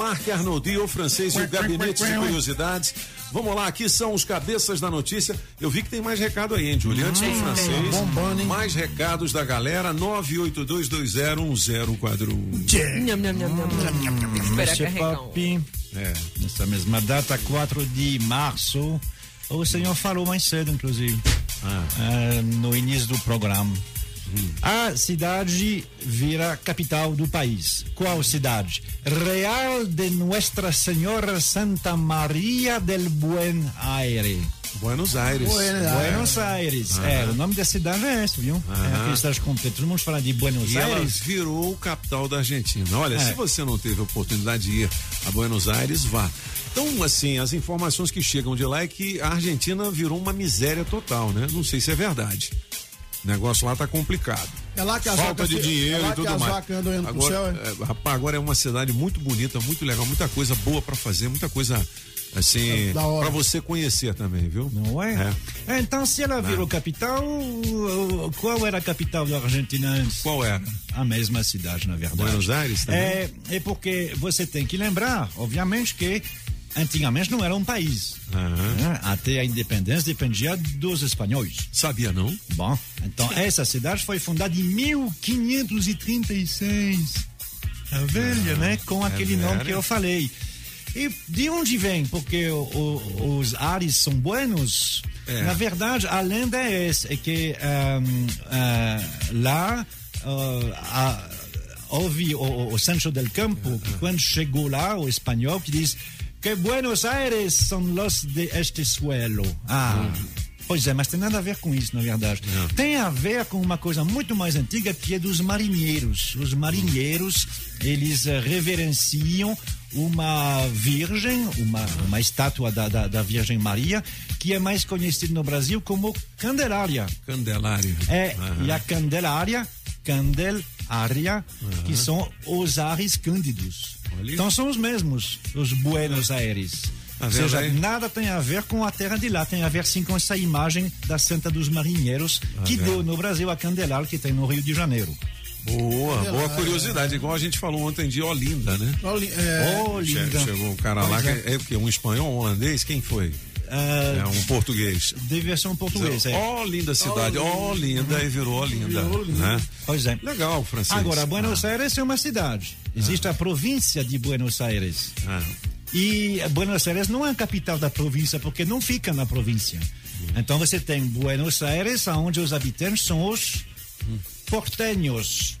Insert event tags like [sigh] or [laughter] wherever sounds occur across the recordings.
Marc Arnoldi, o francês e o gabinete de curiosidades. Vamos lá, aqui são os cabeças da notícia. Eu vi que tem mais recado aí, hein, Julia? Antes do francês. bombando, hein? Mais recados da galera, 982201041. Nham, nham, nham, nham. Espera um. Pop, É. nessa mesma data, 4 de março, o senhor falou mais cedo, inclusive, ah, no início do programa. A cidade vira capital do país. Qual cidade? Real de Nuestra Senhora Santa Maria del Buen Aire. Buenos Aires. Buenos Aires. Buenos Aires. É, o nome da cidade é esse, viu? É aquela cidade completa. Todo mundo fala de Buenos E ela Aires. virou capital da Argentina. Olha, É. se você não teve a oportunidade de ir a Buenos Aires, vá. Então, assim, as informações que chegam de lá é que a Argentina virou uma miséria total, né? Não sei se é verdade. O negócio lá tá complicado. É lá que as Falta vacas de dinheiro é e tudo as mais. andam agora, céu, é? é, rapaz, agora é uma cidade muito bonita, muito legal, muita coisa boa pra fazer, muita coisa assim, Da hora. pra você conhecer também, viu? Não é? É, Então, se ela virou capital, o- qual era a capital da Argentina antes? Qual era? A mesma cidade, na verdade. Buenos Aires também? É, é porque você tem que lembrar, obviamente, que antigamente não era um país. Né? Até a independência dependia dos espanhóis. Sabia não? Bom, então essa cidade foi fundada em 1536. A velha, né? Com aquele nome velha. que eu falei. E de onde vem? Porque o- o- os ares são buenos. É. Na verdade, a lenda é essa, é que ahm, ah, lá ah, a- houve o, o Sancho del Campo, que quando chegou lá, o espanhol, que diz que Buenos Aires são los de este suelo. Ah, Pois é, mas tem nada a ver com isso, na verdade. Tem a ver com uma coisa muito mais antiga que é dos marinheiros. Os marinheiros, eles eh, reverenciam uma virgem, uma, uma estátua da, da, da Virgem Maria, que é mais conhecida no Brasil como Candelária. Candelária. É, e a Candelária, Candelária, que são os ares cândidos. Olha. Então são os mesmos, os Buenos Aires. Tá Ou seja, aí? nada tem a ver com a terra de lá, tem a ver sim com essa imagem da Santa dos Marinheiros, que vendo? deu no Brasil a Candelária, que tem no Rio de Janeiro. Boa, boa Candelária. curiosidade. Igual a gente falou ontem de Olinda, né? Olha, é, Oh, Che- linda. Chegou um cara lá, que é, é o quê? Um espanhol, um holandês? Quem foi? Ah, É um português. Deve ser um português, é. Ó, linda cidade, ó, linda, e virou Olinda. Virou Olinda. Né? Pois é. Legal, francês. Agora, Buenos Aires é uma cidade. Existe a província de Buenos Aires. Ah, E Buenos Aires não é a capital da província, porque não fica na província. Então você tem Buenos Aires, onde os habitantes são os porteños,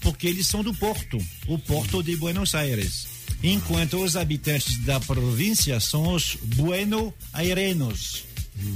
porque eles são do Porto, o Porto de Buenos Aires. Enquanto os habitantes da província são os bueno-airenos.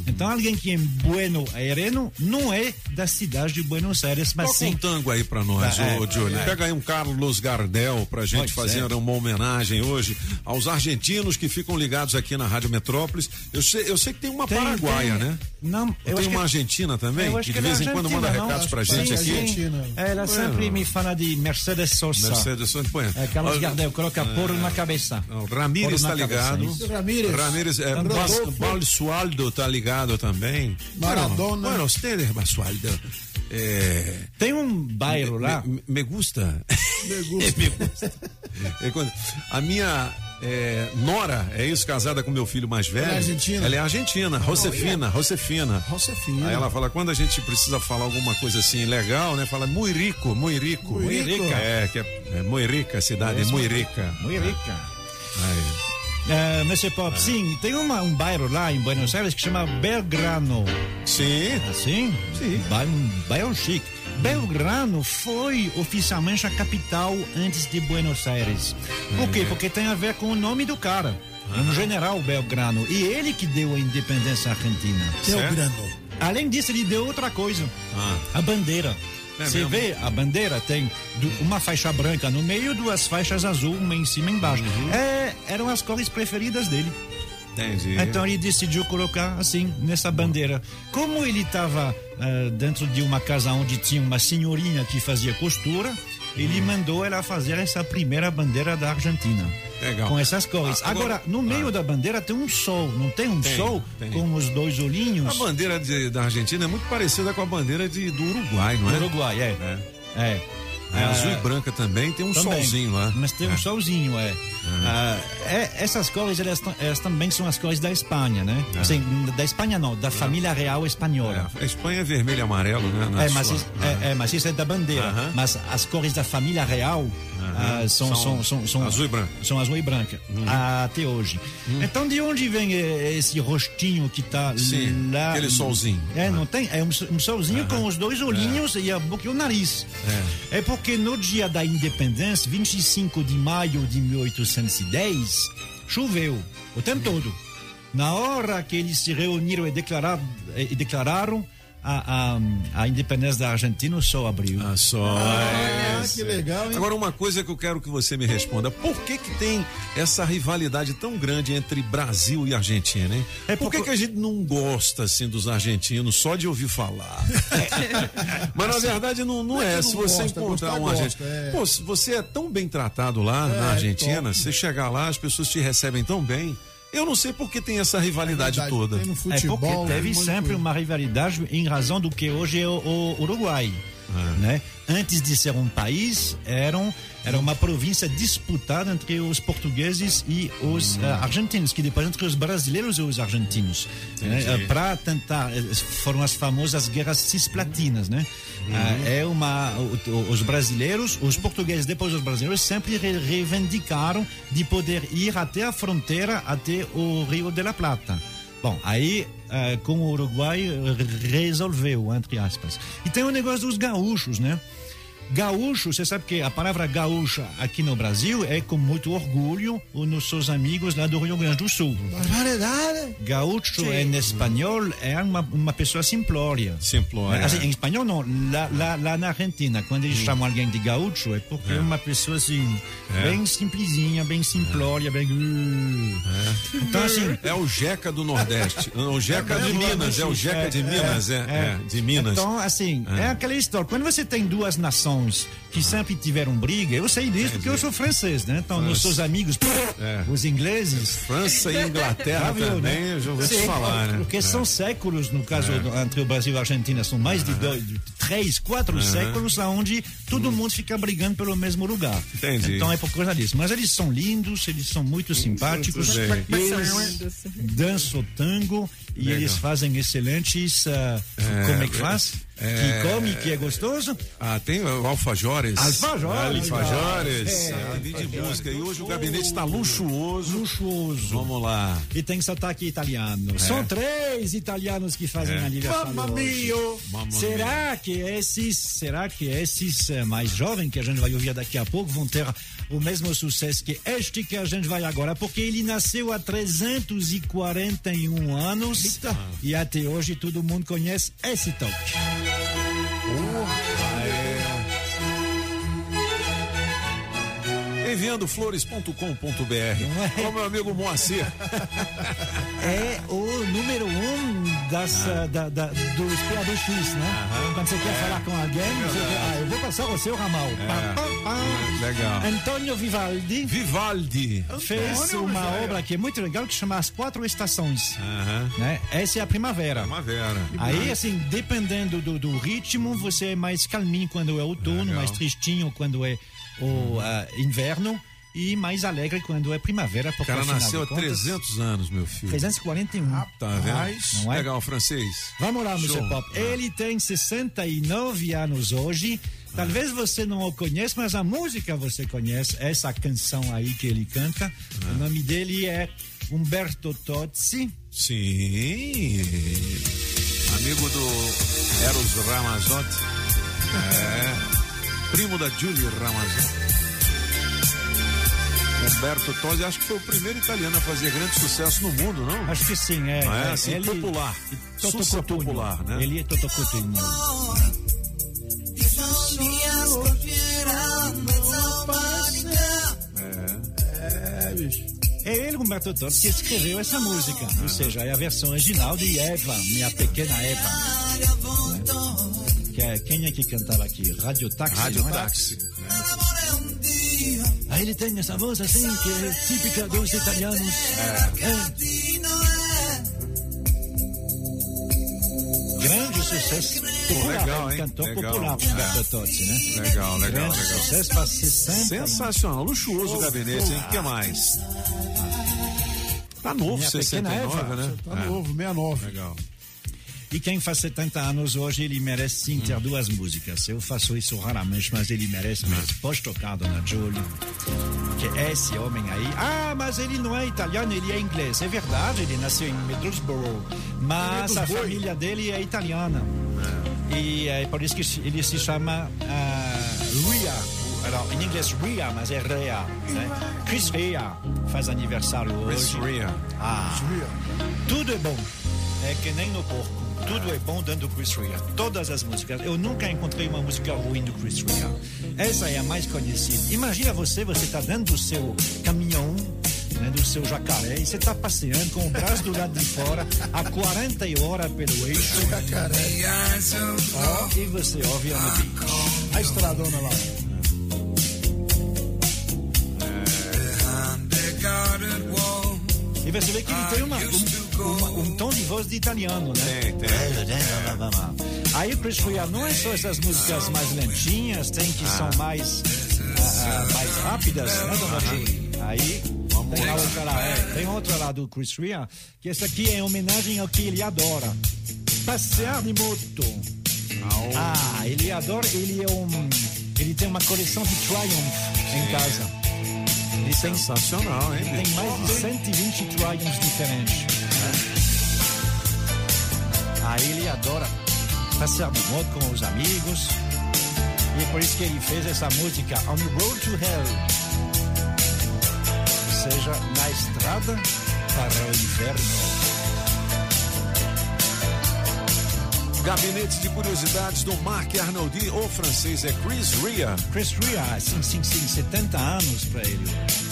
Então alguém que é bueno-aireno não é da cidade de Buenos Aires, mas Toca sim um tango aí pra nós, é, ô Johnny. é. Pega aí um Carlos Gardel pra gente Pode fazer ser. uma homenagem hoje aos argentinos que ficam ligados aqui na Rádio Metrópolis. Eu sei, eu sei que tem uma Tem- paraguaia, tem- né? Não, eu tem uma que- argentina também, que de ela vez é em quando manda não? recados pra gente que aqui. sim. Argentina. Ela sempre me fala de Mercedes Sosa. Mercedes Sosa, põe. É, Carlos Gardel, coloca porro na cabeça. Ramírez tá na cabeça, ligado. Ramírez. Ramírez, é, Basualdo tá ligado também. Maradona. Bueno, ustedes, Basualdo. É, Tem um bairro lá. Me, me gusta. Me [laughs] gusta. Me gusta. É quando- a minha é, Nora, é isso, casada com meu filho mais velho. Ela é argentina? Ela é argentina, Josefina, Josefina. Josefina. Aí ela fala, quando a gente precisa falar alguma coisa assim legal, né? Fala, muito rico, muito rico. Muy rico. É, que é, é muito rica a cidade, é muito rica. Muito rica. Aí. É, Monsieur Pop, sim, tem uma, um bairro lá em Buenos Aires que chama Belgrano. Sim, Assim? Sim. Ba- Um bairro chique. Belgrano foi oficialmente a capital antes de Buenos Aires. Por quê? Porque tem a ver com o nome do cara. Um general Belgrano. E ele que deu a independência argentina. Belgrano. Além disso, ele deu outra coisa. Ah. A bandeira. É Você mesmo? vê, a bandeira tem uma faixa branca no meio, duas faixas azul, uma em cima e embaixo. Uhum. É, eram as cores preferidas dele. entendi. Então ele decidiu colocar assim, nessa bandeira. Como ele estava dentro de uma casa onde tinha uma senhorinha que fazia costura, ele Hum. mandou ela fazer essa primeira bandeira da Argentina. Legal. Com essas cores. Ah, agora, agora- no meio ah. da bandeira tem um sol, não tem um Tem, sol tem. com os dois olhinhos? A bandeira de- da Argentina é muito parecida com a bandeira de, do Uruguai, não é? Do Uruguai, é. É. É. É, azul e branca também, tem um Também. solzinho lá. Mas tem um solzinho, é. Ah, é, essas cores, elas, elas também são as cores da Espanha, né? Assim, da Espanha não, da família real espanhola. É, a Espanha é vermelho e amarelo, né? É, mas, sua- isso, é, é, mas isso é da bandeira. Mas as cores da família real ah, são, São são, são, são- azul e branco. São azul e branca, até hoje. Então, de onde vem eh, esse rostinho que está lá? aquele solzinho. É, não tem? É um, um solzinho com os dois olhinhos e a boca e o nariz. É. porque no dia da independência, 25 de maio de 1810, choveu o tempo todo. Na hora que eles se reuniram e e declararam a, a, a independência da Argentina, o sol abriu. Ah, só. Ah, é, que é. legal, hein? Agora, uma coisa que eu quero que você me responda: por que, que tem essa rivalidade tão grande entre Brasil e Argentina, hein? É por que, porque- que a gente não gosta assim dos argentinos só de ouvir falar? [laughs] Mas na verdade não, não é. que Se não você gosta, encontrar um argentino. é. Pô, se você é tão bem tratado lá na Argentina, top. você chegar lá, as pessoas te recebem tão bem. Eu não sei por que tem essa rivalidade Verdade, toda. No É futebol. porque teve sempre uma rivalidade em razão do que hoje é o, o Uruguai. Né? Antes de ser um país, eram, era uma província disputada entre os portugueses e os eh, argentinos, que depois entre os brasileiros e os argentinos. Entendi. Para tentar, eh, foram as famosas guerras cisplatinas. Né? Ah, é uma, os brasileiros, os portugueses, depois os brasileiros, sempre re- reivindicaram de poder ir até a fronteira, até o Rio de la Plata. Bom, aí eh, com o Uruguai eh, resolveu, entre aspas. E tem o negócio dos gaúchos, né? Gaúcho, você sabe que a palavra gaúcha aqui no Brasil é com muito orgulho os nossos amigos lá do Rio Grande do Sul. Barbaridade. Gaúcho em espanhol é uma, uma pessoa simplória. Simplória. Assim, em espanhol não, lá, lá, lá na Argentina, quando eles chamam alguém de gaúcho, é porque é, uma pessoa assim, bem simplesinha, bem simplória, bem. Então, assim, É o Jeca do Nordeste. Não, [laughs] o Jeca de Minas, é o Jeca de Minas, é, é, de Minas. Então, assim, é. aquela história. Quando você tem duas nações que sempre tiveram briga, eu sei disso porque eu sou francês, né? Então, nossos amigos, É. os ingleses. França e Inglaterra viu, também, né? eu já ouvi Sim, falar, né? Porque são séculos, no caso do- entre o Brasil e a Argentina, são mais de dois, de três, quatro séculos, onde todo mundo fica brigando pelo mesmo lugar. Entendi. Então é por causa disso. Mas eles são lindos, eles são muito simpáticos, e eles dançam tango e Legal. eles fazem excelentes. ah, como é que faz? É- que come, que é gostoso? Ah, tem o Alfajores. Alfajores. Alfajores. É, É, vídeo de música. E hoje o gabinete está luxuoso. Luxuoso. Vamos lá. E tem sotaque italiano. São três italianos que fazem É. aniversário. Mamma mio. Mamma Será que esses, será que esses eh, mais jovens que a gente vai ouvir daqui a pouco vão ter o mesmo sucesso que este que a gente vai agora? Porque ele nasceu há 341 anos e até hoje todo mundo conhece esse toque. Enviando flores.com.br. Olha o meu amigo Moacir. [laughs] É o número um das, Ah. eh, da, da, dos PABX, né? Quando você É. quer falar com alguém, você diz, ah, eu vou passar o seu ramal. Pá, pá, pá. Legal. Antônio Vivaldi Vivaldi. fez uma obra que é muito legal que chama As Quatro Estações. Aham. Né? Essa é a primavera. Primavera. Aí, assim, dependendo do, do ritmo, você é mais calminho quando é outono, Legal. mais tristinho quando é o ah, inverno e mais alegre quando é primavera. O Porque, cara afinal nasceu há de contas, 300 anos, meu filho. 341. Tá vendo? É? Legal, francês. Vamos lá, Mr. Show. Pop. Ele tem 69 anos hoje. Talvez você não o conheça, mas a música você conhece, essa canção aí que ele canta. O nome dele é Umberto Tozzi. Sim. Amigo do Eros Ramazotti. É. Primo da Julie Ramazotti. Humberto Tozzi, acho que foi o primeiro italiano a fazer grande sucesso no mundo, não? Acho que sim, é. Não é é, assim, popular. Sussa Totocotugno. popular, né? Ele é Totocotugno. é, bicho. É ele, Humberto Tozzi, que escreveu essa música. Ou seja, é a versão original de Eva, Minha Pequena Eva. Que é, quem é que cantava aqui? Radio Táxi, Rádio é? Táxi. Aí ele tem essa voz assim, que é típica dos italianos. É. Grande sucesso popular, legal, é hein? cantor Legal. popular, Roberto Tozzi, né? Legal, legal, Grande legal. sucesso, faz 60 Sensacional, luxuoso o gabinete, hein? O que mais? Tá novo, Minha pequena 69, Eva. né? Tá É, novo, 69. Legal. E quem faz 70 anos hoje, ele merece sim ter duas músicas. Eu faço isso raramente, mas ele merece mesmo. Pode tocar, Dona Jolie. Que é esse homem aí. Ah, mas ele não é italiano, ele é inglês. É verdade, ele nasceu em Middlesbrough. Mas a Middlesbrough. família dele é italiana. E é por isso que ele se chama ah, Ria. Alors, em inglês, Ria, mas é Rea. Né? Chris Rea faz aniversário Chris hoje. Rea. Ah, tudo é bom. É que nem no porco. Tudo é bom dentro do Chris Rea. Todas as músicas. Eu nunca encontrei uma música ruim do Chris Rea. Essa é a mais conhecida. Imagina você, você está dentro do seu caminhão, né, do seu jacaré, e você está passeando com o braço do lado de fora a 40 horas pelo eixo. Ó, e você ouve beach. A estradona lá. E você vê que ele tem uma, um, uma- um de voz de italiano, né? Tem, tem. Aí o Chris Rea não é só essas músicas mais lentinhas, tem que são mais, ah, ah, mais rápidas, né, dona Julie? Aí tem a outra lá, é, tem outra lá do Chris Rea, que essa aqui é em homenagem ao que ele adora. Passear de moto. Ah, ele adora, ele é um. Ele tem uma coleção de Triumph em casa. Ele tem Sensacional, hein? tem mais de 120 Triumphs diferentes. Aí ele adora passear de moto com os amigos. E é por isso que ele fez essa música On the Road to Hell. Ou seja, na estrada para o inferno. Gabinete de curiosidades do Mark Arnoldi, o francês é Chris Rea. Chris Rea, sim, sim, sim, 70 anos para ele.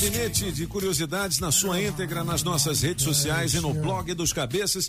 Gabinete de curiosidades na sua íntegra nas nossas redes sociais e no blog dos cabeças.